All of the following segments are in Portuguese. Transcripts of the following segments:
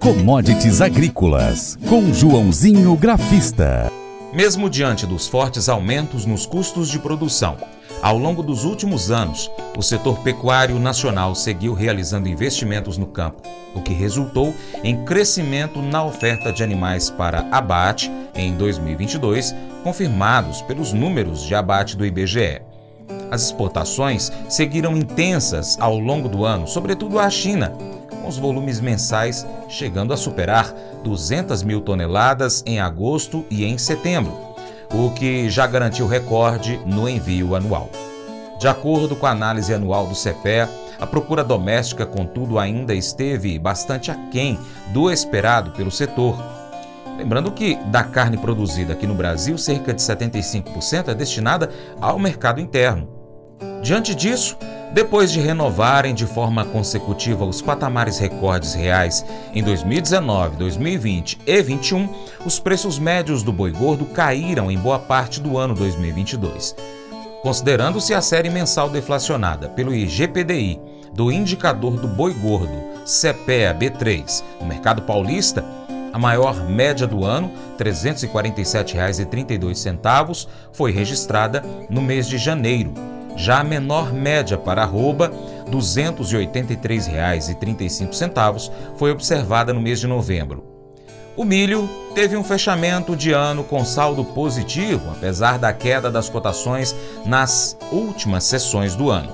Commodities Agrícolas, com Joãozinho Grafista. Mesmo diante dos fortes aumentos nos custos de produção, ao longo dos últimos anos, o setor pecuário nacional seguiu realizando investimentos no campo, o que resultou em crescimento na oferta de animais para abate em 2022, confirmados pelos números de abate do IBGE. As exportações seguiram intensas ao longo do ano, sobretudo à China, os volumes mensais chegando a superar 200 mil toneladas em agosto e em setembro, o que já garantiu recorde no envio anual. De acordo com a análise anual do CEPE, a procura doméstica, contudo, ainda esteve bastante aquém do esperado pelo setor. Lembrando que da carne produzida aqui no Brasil, cerca de 75% é destinada ao mercado interno. Diante disso, depois de renovarem de forma consecutiva os patamares recordes reais em 2019, 2020 e 2021, os preços médios do boi gordo caíram em boa parte do ano 2022. Considerando-se a série mensal deflacionada pelo IGPDI do indicador do boi gordo CPEA B3 no mercado paulista, a maior média do ano, R$ 347,32, foi registrada no mês de janeiro. Já a menor média para arroba, R$ 283,35, foi observada no mês de novembro. O milho teve um fechamento de ano com saldo positivo, apesar da queda das cotações nas últimas sessões do ano.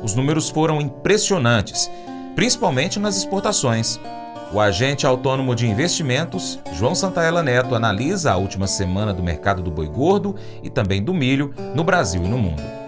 Os números foram impressionantes, principalmente nas exportações. O agente autônomo de investimentos, João Santaella Neto, analisa a última semana do mercado do boi gordo e também do milho no Brasil e no mundo.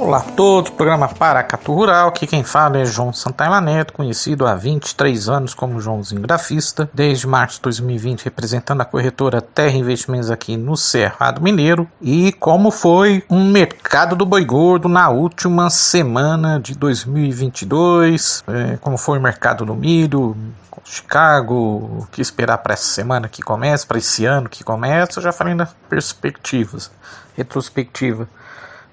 Olá a todos, programa Paracatu Rural, aqui quem fala é João Santana Neto, conhecido há 23 anos como Joãozinho Grafista, desde março de 2020 representando a corretora Terra Investimentos aqui no Cerrado Mineiro, e como foi um mercado do boi gordo na última semana de 2022, é, como foi o mercado do milho, Chicago, o que esperar para essa semana que começa, para esse ano que começa, eu já falei nas perspectivas, retrospectiva.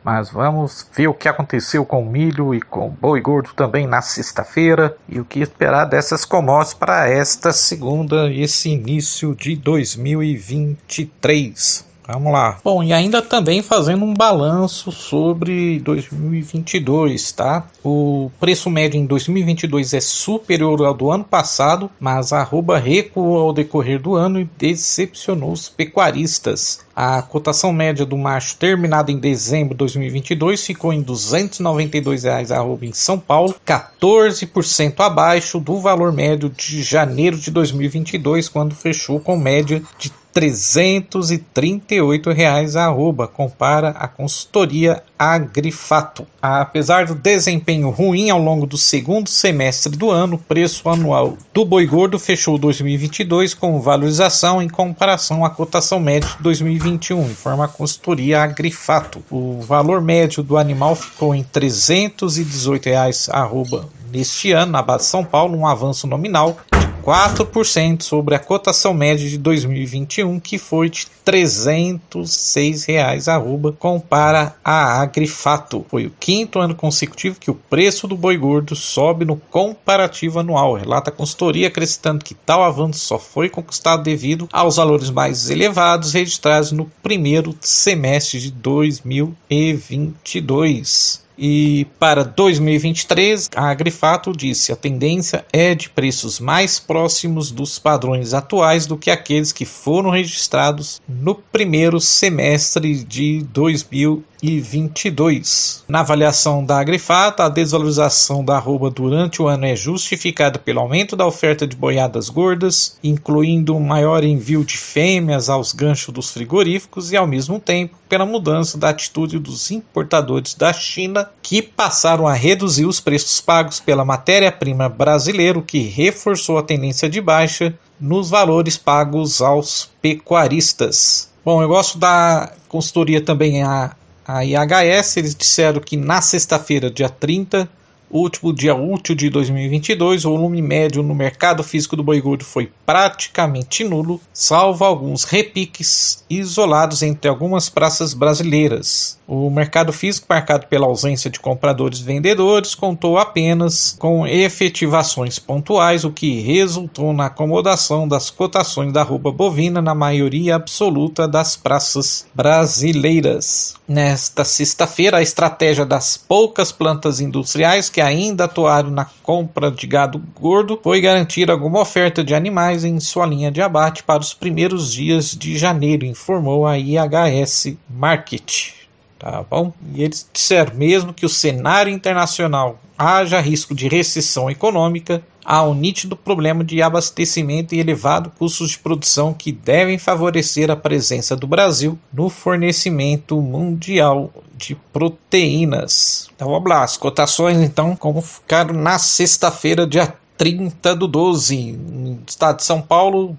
Mas vamos ver o que aconteceu com o milho e com o boi gordo também na sexta-feira e o que esperar dessas commodities para esta segunda esse início de 2023. Vamos lá. Bom, e ainda também fazendo um balanço sobre 2022, tá? O preço médio em 2022 é superior ao do ano passado, mas a arroba recuou ao decorrer do ano e decepcionou os pecuaristas. A cotação média do macho terminada em dezembro de 2022 ficou em R$ 292,00 arroba em São Paulo, 14% abaixo do valor médio de janeiro de 2022, quando fechou com média de 338 reais a arroba, compara a consultoria Agrifato. Apesar do desempenho ruim ao longo do segundo semestre do ano, o preço anual do boi gordo fechou 2022 com valorização em comparação à cotação média de 2021, informa a consultoria Agrifato. O valor médio do animal ficou em 318 reais arroba neste ano na base de São Paulo, um avanço nominal 4% sobre a cotação média de 2021, que foi de 306 reais arroba, compara a Agrifato. Foi o quinto ano consecutivo que o preço do boi gordo sobe no comparativo anual. Relata a consultoria acrescentando que tal avanço só foi conquistado devido aos valores mais elevados registrados no primeiro semestre de 2022. E para 2023, a Agrifato disse a tendência é de preços mais próximos dos padrões atuais do que aqueles que foram registrados no primeiro semestre de 2023. 2022. Na avaliação da Agrifato, a desvalorização da arroba durante o ano é justificada pelo aumento da oferta de boiadas gordas, incluindo um maior envio de fêmeas aos ganchos dos frigoríficos e, ao mesmo tempo, pela mudança da atitude dos importadores da China, que passaram a reduzir os preços pagos pela matéria-prima brasileira, o que reforçou a tendência de baixa nos valores pagos aos pecuaristas. Bom, eu gosto da consultoria também a a IHS, eles disseram que na sexta-feira, dia 30, último dia útil de 2022, o volume médio no mercado físico do boi gordo foi praticamente nulo, salvo alguns repiques isolados entre algumas praças brasileiras. O mercado físico, marcado pela ausência de compradores e vendedores, contou apenas com efetivações pontuais, o que resultou na acomodação das cotações da roupa bovina na maioria absoluta das praças brasileiras. Nesta sexta-feira, a estratégia das poucas plantas industriais que ainda atuaram na compra de gado gordo foi garantir alguma oferta de animais em sua linha de abate para os primeiros dias de janeiro, informou a IHS Market. Tá bom? E eles disseram mesmo que o cenário internacional haja risco de recessão econômica, há um nítido problema de abastecimento e elevado custos de produção que devem favorecer a presença do Brasil no fornecimento mundial de proteínas. Então vamos lá, as cotações então como ficaram na sexta-feira, dia 30 do 12, no estado de São Paulo,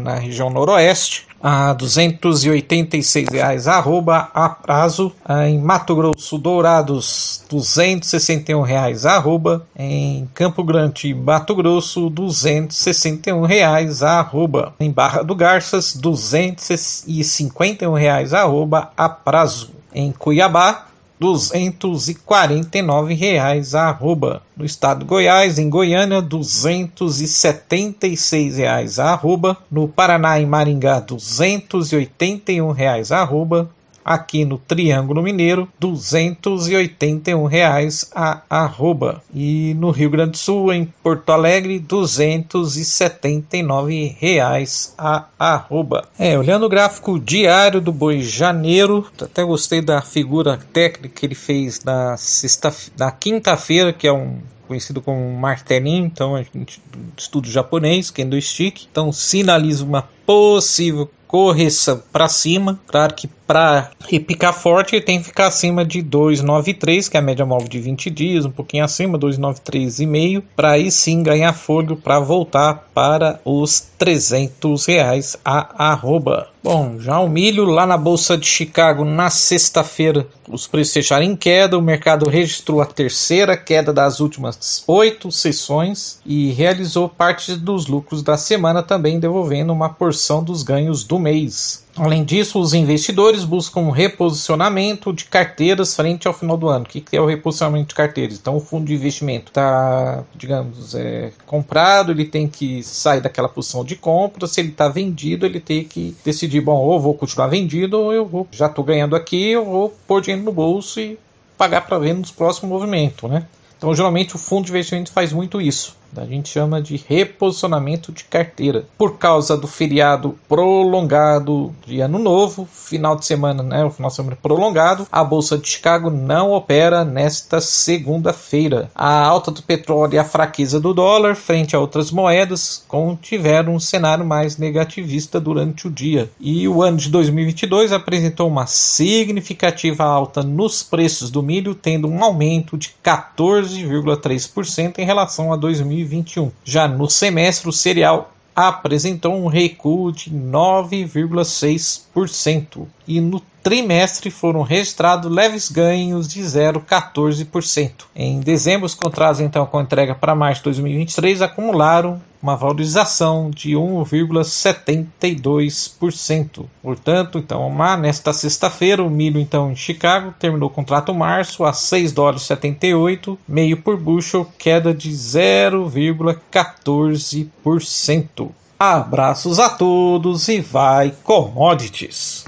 na região noroeste, a 286 reais arroba a prazo. Em Mato Grosso Dourados, 261 reais arroba. Em Campo Grande, Mato Grosso, 261 reais arroba. Em Barra do Garças, 251 reais arroba a prazo. Em Cuiabá, 249 reais a arroba. No estado de Goiás, em Goiânia, 276 reais a arroba. No Paraná, em Maringá, 281 reais a arroba aqui no Triângulo Mineiro, 281 reais a arroba. E no Rio Grande do Sul, em Porto Alegre, 279 reais a arroba. É, olhando o gráfico diário do Boi Janeiro, até gostei da figura técnica que ele fez na sexta, na quinta-feira, que é um conhecido como martelinho, então a gente estuda japonês, kendo stick, então sinaliza uma possível correção para cima. Claro que para repicar forte tem que ficar acima de 293, que é a média móvel de 20 dias, um pouquinho acima, 293,5, para aí sim ganhar fôlego para voltar para os 300 reais a arroba. Bom, já o milho lá na Bolsa de Chicago na sexta-feira, os preços fecharam em queda, o mercado registrou a terceira queda das últimas oito sessões e realizou parte dos lucros da semana também devolvendo uma porção dos ganhos do mês. Além disso, os investidores buscam reposicionamento de carteiras frente ao final do ano. O que é o reposicionamento de carteiras? Então, o fundo de investimento está, digamos, é, comprado, ele tem que sair daquela posição de compra. Se ele está vendido, ele tem que decidir: bom, ou vou continuar vendido, ou eu vou, já estou ganhando aqui, eu vou pôr dinheiro no bolso e pagar para ver nos próximos movimentos, né? Então, geralmente, o fundo de investimento faz muito isso. A gente chama de reposicionamento de carteira. Por causa do feriado prolongado de Ano Novo, final de semana, né? O final de semana prolongado, a Bolsa de Chicago não opera nesta segunda-feira. A alta do petróleo e a fraqueza do dólar frente a outras moedas contiveram um cenário mais negativista durante o dia. E o ano de 2022 apresentou uma significativa alta nos preços do milho, tendo um aumento de 14,3% em relação a 2021. 2021. Já no semestre, o cereal apresentou um recuo de 9,6% e no trimestre foram registrados leves ganhos de 0,14%. Em dezembro, os contratos então com entrega para março de 2023 acumularam uma valorização de 1,72%. Portanto, então, nesta sexta-feira, o milho então em Chicago terminou o contrato março a 6 dólares 78, meio por bushel, queda de 0,14%. Abraços a todos e vai commodities.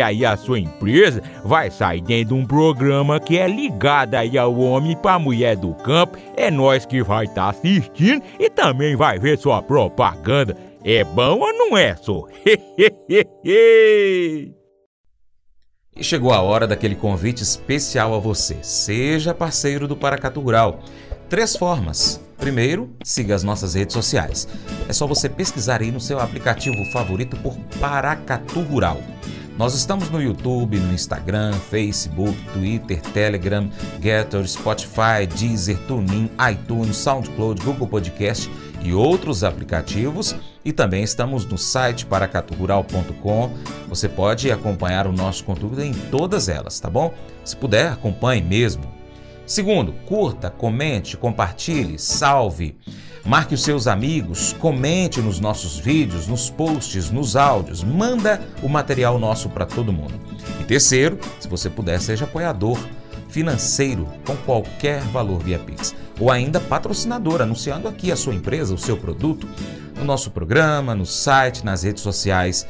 aí a sua empresa vai sair dentro de um programa que é ligado aí ao homem para mulher do campo. É nós que vai estar tá assistindo e também vai ver sua propaganda. É bom ou não é, só? E chegou a hora daquele convite especial a você. Seja parceiro do Paracatu Rural. Três formas. Primeiro, siga as nossas redes sociais. É só você pesquisar aí no seu aplicativo favorito por Paracatu Rural. Nós estamos no YouTube, no Instagram, Facebook, Twitter, Telegram, Getter, Spotify, Deezer, TuneIn, iTunes, SoundCloud, Google Podcast e outros aplicativos. E também estamos no site paracaturural.com. Você pode acompanhar o nosso conteúdo em todas elas, tá bom? Se puder, acompanhe mesmo. Segundo, curta, comente, compartilhe, salve. Marque os seus amigos, comente nos nossos vídeos, nos posts, nos áudios, manda o material nosso para todo mundo. E terceiro, se você puder, seja apoiador financeiro com qualquer valor via Pix ou ainda patrocinador, anunciando aqui a sua empresa, o seu produto, no nosso programa, no site, nas redes sociais.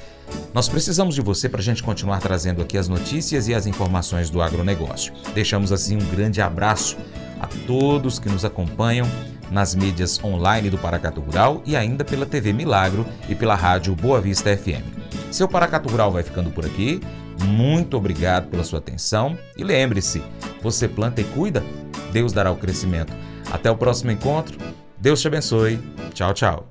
Nós precisamos de você para a gente continuar trazendo aqui as notícias e as informações do agronegócio. Deixamos assim um grande abraço a todos que nos acompanham nas mídias online do Paracatu Rural e ainda pela TV Milagro e pela rádio Boa Vista FM. Seu Paracatu Rural vai ficando por aqui. Muito obrigado pela sua atenção e lembre-se, você planta e cuida, Deus dará o crescimento. Até o próximo encontro. Deus te abençoe. Tchau, tchau.